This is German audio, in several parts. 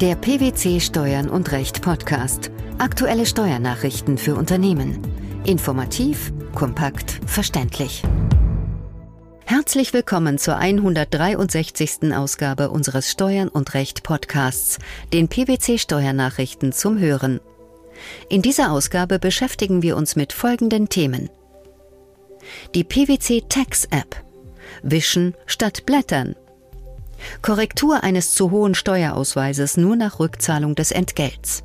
Der PwC Steuern und Recht Podcast. Aktuelle Steuernachrichten für Unternehmen. Informativ, kompakt, verständlich. Herzlich willkommen zur 163. Ausgabe unseres Steuern und Recht Podcasts, den PwC Steuernachrichten zum Hören. In dieser Ausgabe beschäftigen wir uns mit folgenden Themen. Die PwC Tax App. Wischen statt Blättern. Korrektur eines zu hohen Steuerausweises nur nach Rückzahlung des Entgelts.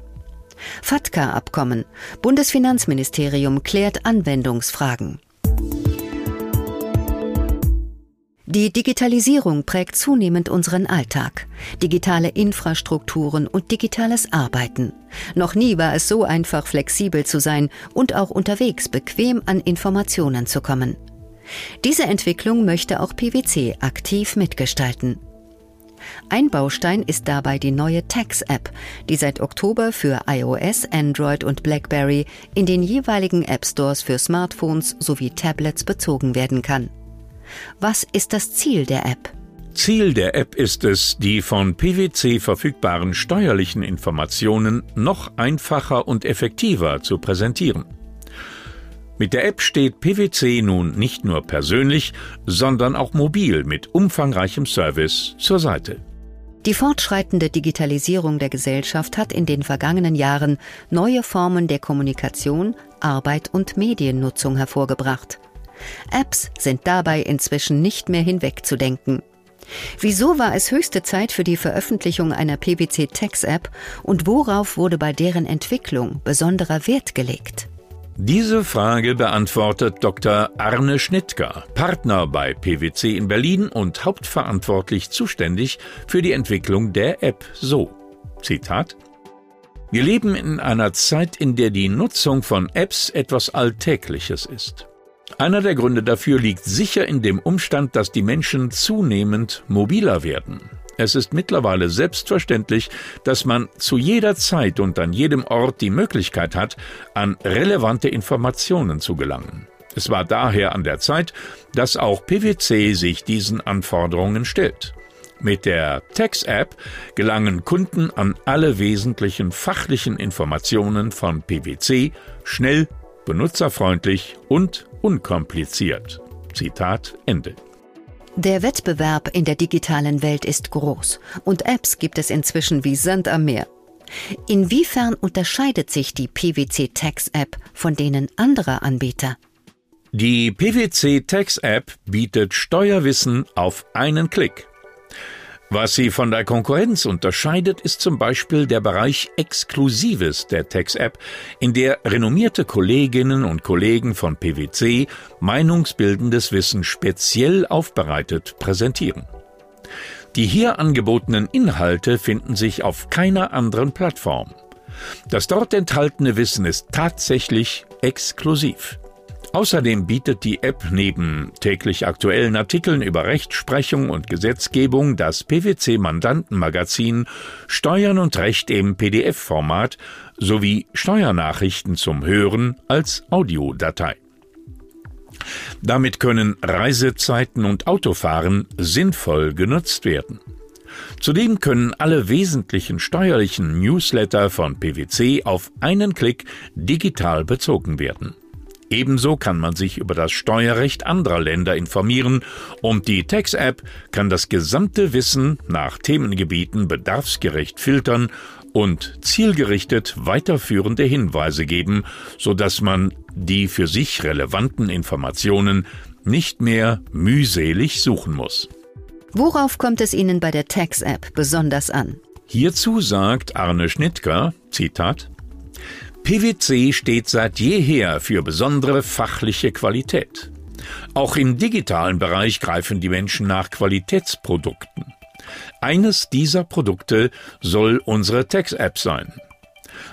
FATCA-Abkommen. Bundesfinanzministerium klärt Anwendungsfragen. Die Digitalisierung prägt zunehmend unseren Alltag. Digitale Infrastrukturen und digitales Arbeiten. Noch nie war es so einfach, flexibel zu sein und auch unterwegs bequem an Informationen zu kommen. Diese Entwicklung möchte auch PwC aktiv mitgestalten. Ein Baustein ist dabei die neue Tax-App, die seit Oktober für iOS, Android und BlackBerry in den jeweiligen App Stores für Smartphones sowie Tablets bezogen werden kann. Was ist das Ziel der App? Ziel der App ist es, die von PwC verfügbaren steuerlichen Informationen noch einfacher und effektiver zu präsentieren. Mit der App steht PwC nun nicht nur persönlich, sondern auch mobil mit umfangreichem Service zur Seite. Die fortschreitende Digitalisierung der Gesellschaft hat in den vergangenen Jahren neue Formen der Kommunikation, Arbeit und Mediennutzung hervorgebracht. Apps sind dabei inzwischen nicht mehr hinwegzudenken. Wieso war es höchste Zeit für die Veröffentlichung einer PwC Tax App und worauf wurde bei deren Entwicklung besonderer Wert gelegt? Diese Frage beantwortet Dr. Arne Schnittger, Partner bei PwC in Berlin und hauptverantwortlich zuständig für die Entwicklung der App so. Zitat Wir leben in einer Zeit, in der die Nutzung von Apps etwas Alltägliches ist. Einer der Gründe dafür liegt sicher in dem Umstand, dass die Menschen zunehmend mobiler werden. Es ist mittlerweile selbstverständlich, dass man zu jeder Zeit und an jedem Ort die Möglichkeit hat, an relevante Informationen zu gelangen. Es war daher an der Zeit, dass auch PwC sich diesen Anforderungen stellt. Mit der Tax-App gelangen Kunden an alle wesentlichen fachlichen Informationen von PwC schnell, benutzerfreundlich und unkompliziert. Zitat Ende. Der Wettbewerb in der digitalen Welt ist groß und Apps gibt es inzwischen wie Sand am Meer. Inwiefern unterscheidet sich die PwC Tax App von denen anderer Anbieter? Die PwC Tax App bietet Steuerwissen auf einen Klick. Was sie von der Konkurrenz unterscheidet, ist zum Beispiel der Bereich Exklusives der Tax-App, in der renommierte Kolleginnen und Kollegen von PwC meinungsbildendes Wissen speziell aufbereitet präsentieren. Die hier angebotenen Inhalte finden sich auf keiner anderen Plattform. Das dort enthaltene Wissen ist tatsächlich exklusiv. Außerdem bietet die App neben täglich aktuellen Artikeln über Rechtsprechung und Gesetzgebung das PwC Mandantenmagazin Steuern und Recht im PDF-Format sowie Steuernachrichten zum Hören als Audiodatei. Damit können Reisezeiten und Autofahren sinnvoll genutzt werden. Zudem können alle wesentlichen steuerlichen Newsletter von PwC auf einen Klick digital bezogen werden. Ebenso kann man sich über das Steuerrecht anderer Länder informieren und die Tax-App kann das gesamte Wissen nach Themengebieten bedarfsgerecht filtern und zielgerichtet weiterführende Hinweise geben, so dass man die für sich relevanten Informationen nicht mehr mühselig suchen muss. Worauf kommt es Ihnen bei der Tax-App besonders an? Hierzu sagt Arne Schnittger, Zitat, PwC steht seit jeher für besondere fachliche Qualität. Auch im digitalen Bereich greifen die Menschen nach Qualitätsprodukten. Eines dieser Produkte soll unsere Text-App sein.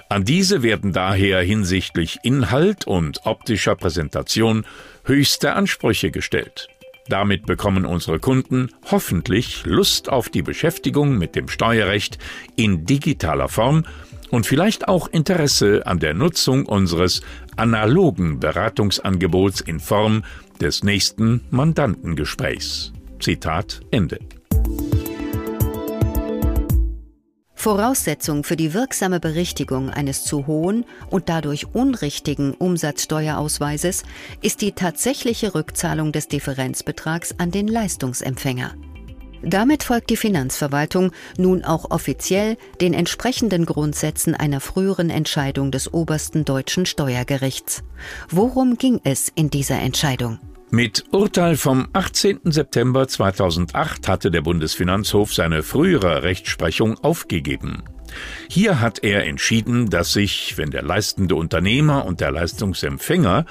An diese werden daher hinsichtlich Inhalt und optischer Präsentation höchste Ansprüche gestellt. Damit bekommen unsere Kunden hoffentlich Lust auf die Beschäftigung mit dem Steuerrecht in digitaler Form und vielleicht auch Interesse an der Nutzung unseres analogen Beratungsangebots in Form des nächsten Mandantengesprächs. Zitat Ende. Voraussetzung für die wirksame Berichtigung eines zu hohen und dadurch unrichtigen Umsatzsteuerausweises ist die tatsächliche Rückzahlung des Differenzbetrags an den Leistungsempfänger. Damit folgt die Finanzverwaltung nun auch offiziell den entsprechenden Grundsätzen einer früheren Entscheidung des obersten deutschen Steuergerichts. Worum ging es in dieser Entscheidung? Mit Urteil vom 18. September 2008 hatte der Bundesfinanzhof seine frühere Rechtsprechung aufgegeben. Hier hat er entschieden, dass sich, wenn der leistende Unternehmer und der Leistungsempfänger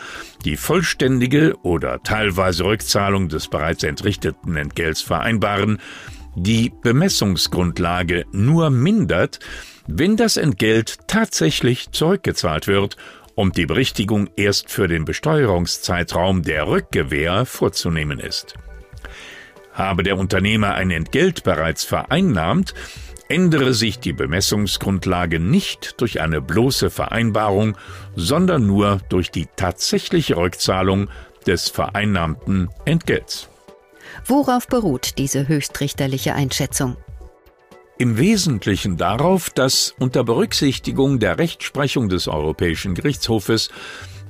die vollständige oder teilweise Rückzahlung des bereits entrichteten Entgelts vereinbaren, die Bemessungsgrundlage nur mindert, wenn das Entgelt tatsächlich zurückgezahlt wird und die Berichtigung erst für den Besteuerungszeitraum der Rückgewähr vorzunehmen ist. Habe der Unternehmer ein Entgelt bereits vereinnahmt, ändere sich die Bemessungsgrundlage nicht durch eine bloße Vereinbarung, sondern nur durch die tatsächliche Rückzahlung des vereinnahmten Entgelts. Worauf beruht diese höchstrichterliche Einschätzung? Im Wesentlichen darauf, dass unter Berücksichtigung der Rechtsprechung des Europäischen Gerichtshofes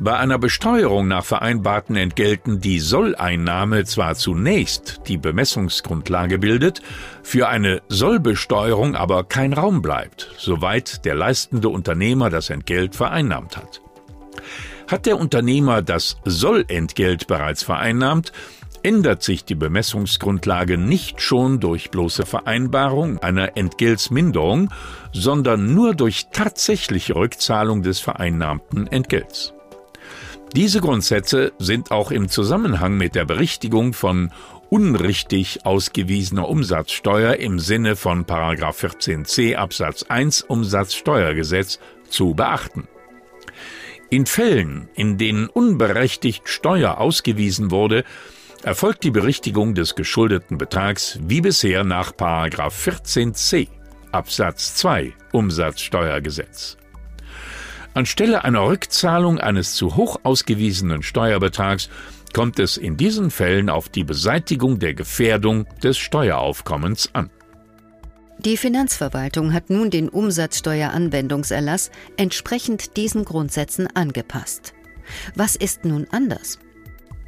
bei einer Besteuerung nach vereinbarten Entgelten die Solleinnahme zwar zunächst die Bemessungsgrundlage bildet, für eine Sollbesteuerung aber kein Raum bleibt, soweit der leistende Unternehmer das Entgelt vereinnahmt hat. Hat der Unternehmer das Sollentgelt bereits vereinnahmt, ändert sich die Bemessungsgrundlage nicht schon durch bloße Vereinbarung einer Entgeltsminderung, sondern nur durch tatsächliche Rückzahlung des vereinnahmten Entgelts. Diese Grundsätze sind auch im Zusammenhang mit der Berichtigung von unrichtig ausgewiesener Umsatzsteuer im Sinne von 14c Absatz 1 Umsatzsteuergesetz zu beachten. In Fällen, in denen unberechtigt Steuer ausgewiesen wurde, erfolgt die Berichtigung des geschuldeten Betrags wie bisher nach 14c Absatz 2 Umsatzsteuergesetz. Anstelle einer Rückzahlung eines zu hoch ausgewiesenen Steuerbetrags kommt es in diesen Fällen auf die Beseitigung der Gefährdung des Steueraufkommens an. Die Finanzverwaltung hat nun den Umsatzsteueranwendungserlass entsprechend diesen Grundsätzen angepasst. Was ist nun anders?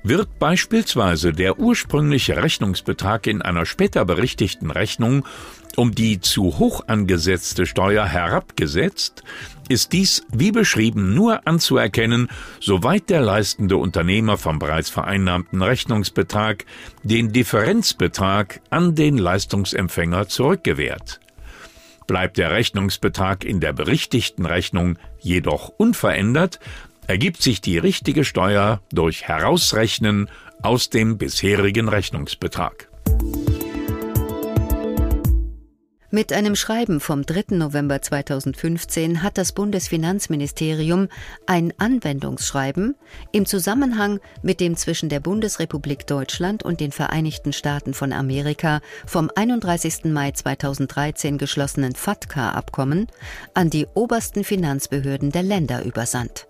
Wird beispielsweise der ursprüngliche Rechnungsbetrag in einer später berichtigten Rechnung um die zu hoch angesetzte Steuer herabgesetzt, ist dies wie beschrieben nur anzuerkennen, soweit der leistende Unternehmer vom bereits vereinnahmten Rechnungsbetrag den Differenzbetrag an den Leistungsempfänger zurückgewährt. Bleibt der Rechnungsbetrag in der berichtigten Rechnung jedoch unverändert, ergibt sich die richtige Steuer durch Herausrechnen aus dem bisherigen Rechnungsbetrag. Mit einem Schreiben vom 3. November 2015 hat das Bundesfinanzministerium ein Anwendungsschreiben im Zusammenhang mit dem zwischen der Bundesrepublik Deutschland und den Vereinigten Staaten von Amerika vom 31. Mai 2013 geschlossenen FATCA-Abkommen an die obersten Finanzbehörden der Länder übersandt.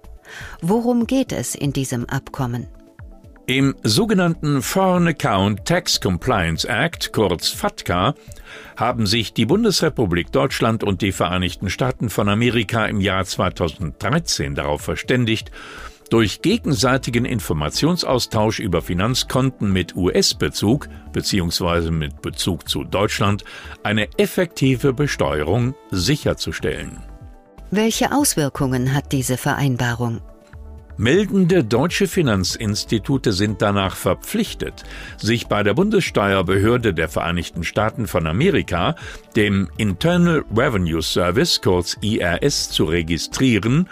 Worum geht es in diesem Abkommen? Im sogenannten Foreign Account Tax Compliance Act, kurz FATCA, haben sich die Bundesrepublik Deutschland und die Vereinigten Staaten von Amerika im Jahr 2013 darauf verständigt, durch gegenseitigen Informationsaustausch über Finanzkonten mit US-Bezug bzw. mit Bezug zu Deutschland eine effektive Besteuerung sicherzustellen. Welche Auswirkungen hat diese Vereinbarung? Meldende deutsche Finanzinstitute sind danach verpflichtet, sich bei der Bundessteuerbehörde der Vereinigten Staaten von Amerika, dem Internal Revenue Service kurz IRS, zu registrieren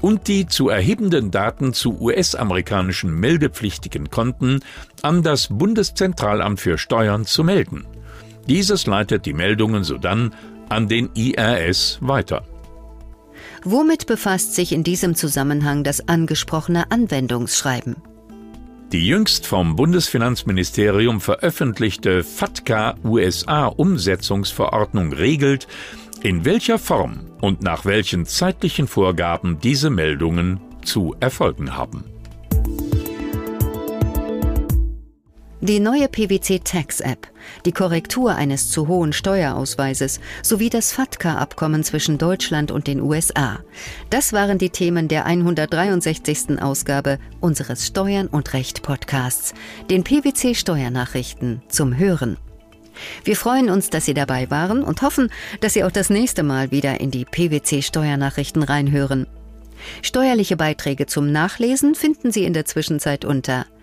und die zu erhebenden Daten zu US-amerikanischen meldepflichtigen Konten an das Bundeszentralamt für Steuern zu melden. Dieses leitet die Meldungen sodann an den IRS weiter. Womit befasst sich in diesem Zusammenhang das angesprochene Anwendungsschreiben? Die jüngst vom Bundesfinanzministerium veröffentlichte FATCA USA Umsetzungsverordnung regelt, in welcher Form und nach welchen zeitlichen Vorgaben diese Meldungen zu erfolgen haben. Die neue PwC Tax App, die Korrektur eines zu hohen Steuerausweises sowie das FATCA-Abkommen zwischen Deutschland und den USA. Das waren die Themen der 163. Ausgabe unseres Steuern und Recht Podcasts, den PwC Steuernachrichten zum Hören. Wir freuen uns, dass Sie dabei waren und hoffen, dass Sie auch das nächste Mal wieder in die PwC Steuernachrichten reinhören. Steuerliche Beiträge zum Nachlesen finden Sie in der Zwischenzeit unter